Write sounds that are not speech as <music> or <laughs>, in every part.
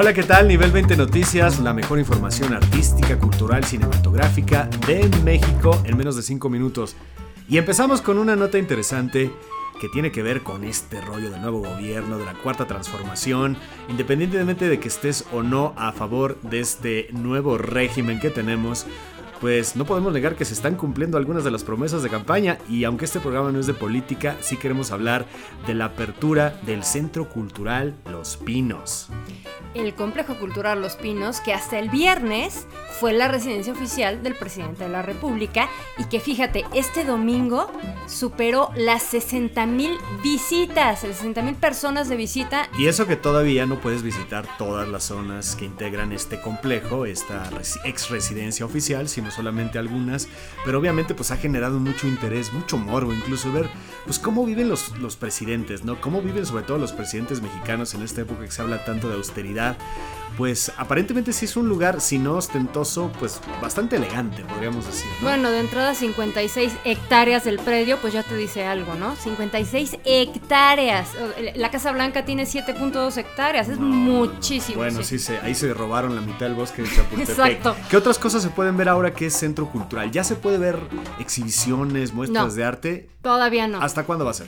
Hola, ¿qué tal? Nivel 20 Noticias, la mejor información artística, cultural, cinematográfica de México en menos de 5 minutos. Y empezamos con una nota interesante que tiene que ver con este rollo del nuevo gobierno, de la cuarta transformación, independientemente de que estés o no a favor de este nuevo régimen que tenemos, pues no podemos negar que se están cumpliendo algunas de las promesas de campaña y aunque este programa no es de política, sí queremos hablar de la apertura del Centro Cultural Los Pinos el Complejo Cultural Los Pinos, que hasta el viernes fue la residencia oficial del presidente de la República y que fíjate, este domingo superó las 60 mil visitas, 60 mil personas de visita. Y eso que todavía no puedes visitar todas las zonas que integran este complejo, esta ex residencia oficial, sino solamente algunas, pero obviamente pues ha generado mucho interés, mucho morbo, incluso ver pues cómo viven los, los presidentes, ¿no? Cómo viven sobre todo los presidentes mexicanos en esta época que se habla tanto de austeridad that. Pues aparentemente sí es un lugar, si no ostentoso, pues bastante elegante, podríamos decir. Bueno, de entrada 56 hectáreas del predio, pues ya te dice algo, ¿no? 56 hectáreas. La Casa Blanca tiene 7.2 hectáreas, es muchísimo. Bueno, sí, ahí se robaron la mitad del bosque de Chapultepec. Exacto. ¿Qué otras cosas se pueden ver ahora que es centro cultural? ¿Ya se puede ver exhibiciones, muestras de arte? Todavía no. ¿Hasta cuándo va a ser?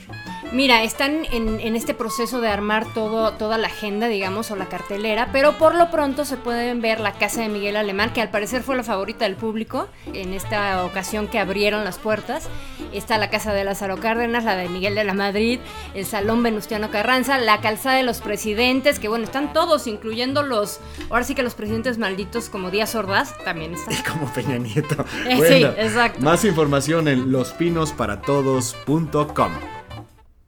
Mira, están en, este proceso de armar todo, toda la agenda, digamos, o la cartelera, pero por lo pronto se pueden ver la casa de Miguel Alemán, que al parecer fue la favorita del público en esta ocasión que abrieron las puertas. Está la casa de Lázaro Cárdenas, la de Miguel de la Madrid, el Salón Venustiano Carranza, la calzada de los presidentes, que bueno, están todos, incluyendo los, ahora sí que los presidentes malditos como Díaz Ordaz, también están. <laughs> Y como Peña Nieto. Eh, <laughs> sí, exacto. Más información en lospinosparatodos.com.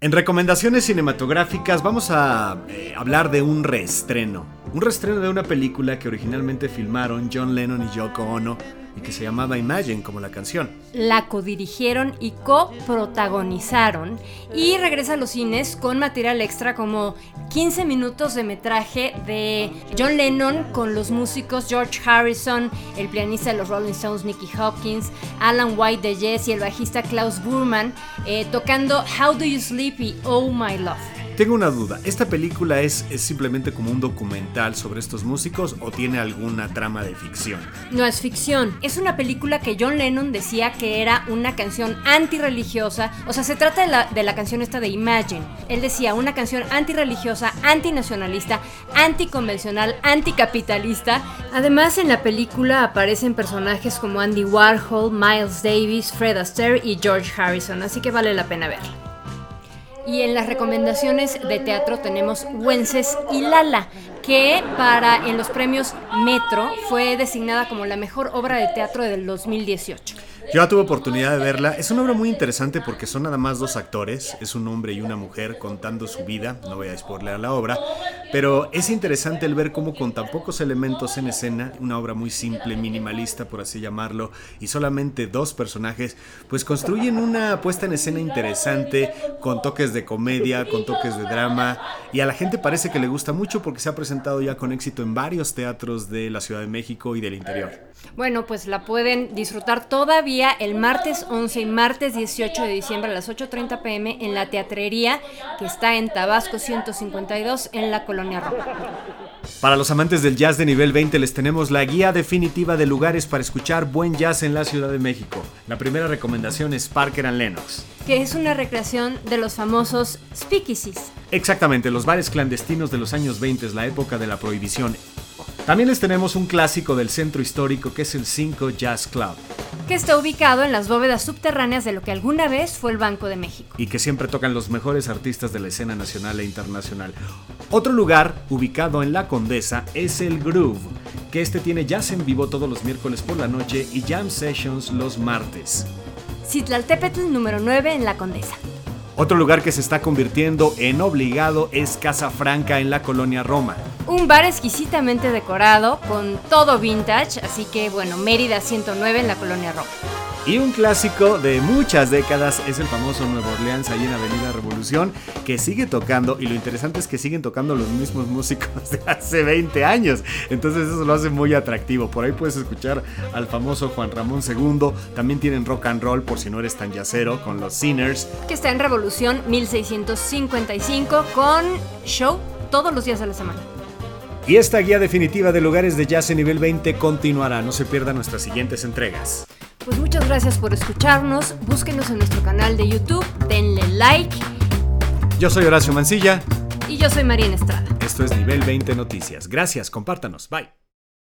En recomendaciones cinematográficas vamos a eh, hablar de un reestreno. Un reestreno de una película que originalmente filmaron John Lennon y Yoko Ono y que se llamaba Imagine como la canción. La codirigieron y coprotagonizaron y regresa a los cines con material extra como 15 minutos de metraje de John Lennon con los músicos George Harrison, el pianista de los Rolling Stones Nicky Hopkins, Alan White de Yes y el bajista Klaus Burman eh, tocando How Do You Sleep y Oh My Love. Tengo una duda, ¿esta película es, simplemente como un documental sobre estos músicos o tiene alguna trama de ficción? No es ficción, es una película que John Lennon decía que era una canción antirreligiosa, o sea, se trata de la, de la canción esta de Imagine. Él decía una canción antirreligiosa, antinacionalista, anticonvencional, anticapitalista. Además, en la película aparecen personajes como Andy Warhol, Miles Davis, Fred Astaire y George Harrison, así que vale la pena verla. Y en las recomendaciones de teatro tenemos Wences y Lala, que para en los premios Metro fue designada como la mejor obra de teatro del 2018. Yo tuve oportunidad de verla. Es una obra muy interesante porque son nada más dos actores, es un hombre y una mujer contando su vida. No voy a spoilear la obra, pero es interesante el ver cómo con tan pocos elementos en escena, una obra muy simple, minimalista por así llamarlo, y solamente dos personajes, pues construyen una puesta en escena interesante, con toques de comedia, con toques de drama, y a la gente parece que le gusta mucho porque se ha presentado ya con éxito en varios teatros de la Ciudad de México y del interior. Bueno, pues la pueden disfrutar todavía el martes 11 y martes 18 de diciembre a las 8.30 pm en la teatrería que está en Tabasco 152 en la colonia para los amantes del jazz de nivel 20 les tenemos la guía definitiva de lugares para escuchar buen jazz en la Ciudad de México. La primera recomendación es Parker and Lennox. Que es una recreación de los famosos speakeasies. Exactamente, los bares clandestinos de los años 20, la época de la prohibición. También les tenemos un clásico del centro histórico que es el 5 Jazz Club que está ubicado en las bóvedas subterráneas de lo que alguna vez fue el Banco de México. Y que siempre tocan los mejores artistas de la escena nacional e internacional. Otro lugar ubicado en La Condesa es el Groove, que este tiene jazz en vivo todos los miércoles por la noche y jam sessions los martes. Citlaltépetl número 9 en La Condesa. Otro lugar que se está convirtiendo en obligado es Casa Franca en la colonia Roma. Un bar exquisitamente decorado con todo vintage, así que bueno, Mérida 109 en la colonia Roma. Y un clásico de muchas décadas es el famoso Nuevo Orleans ahí en Avenida Revolución, que sigue tocando, y lo interesante es que siguen tocando los mismos músicos de hace 20 años. Entonces eso lo hace muy atractivo. Por ahí puedes escuchar al famoso Juan Ramón II. También tienen rock and roll por si no eres tan yacero con los Sinners. Que está en Revolución 1655 con show todos los días de la semana. Y esta guía definitiva de lugares de jazz en nivel 20 continuará. No se pierdan nuestras siguientes entregas. Pues muchas gracias por escucharnos. Búsquenos en nuestro canal de YouTube. Denle like. Yo soy Horacio Mancilla. Y yo soy María Estrada. Esto es Nivel 20 Noticias. Gracias, compártanos. Bye.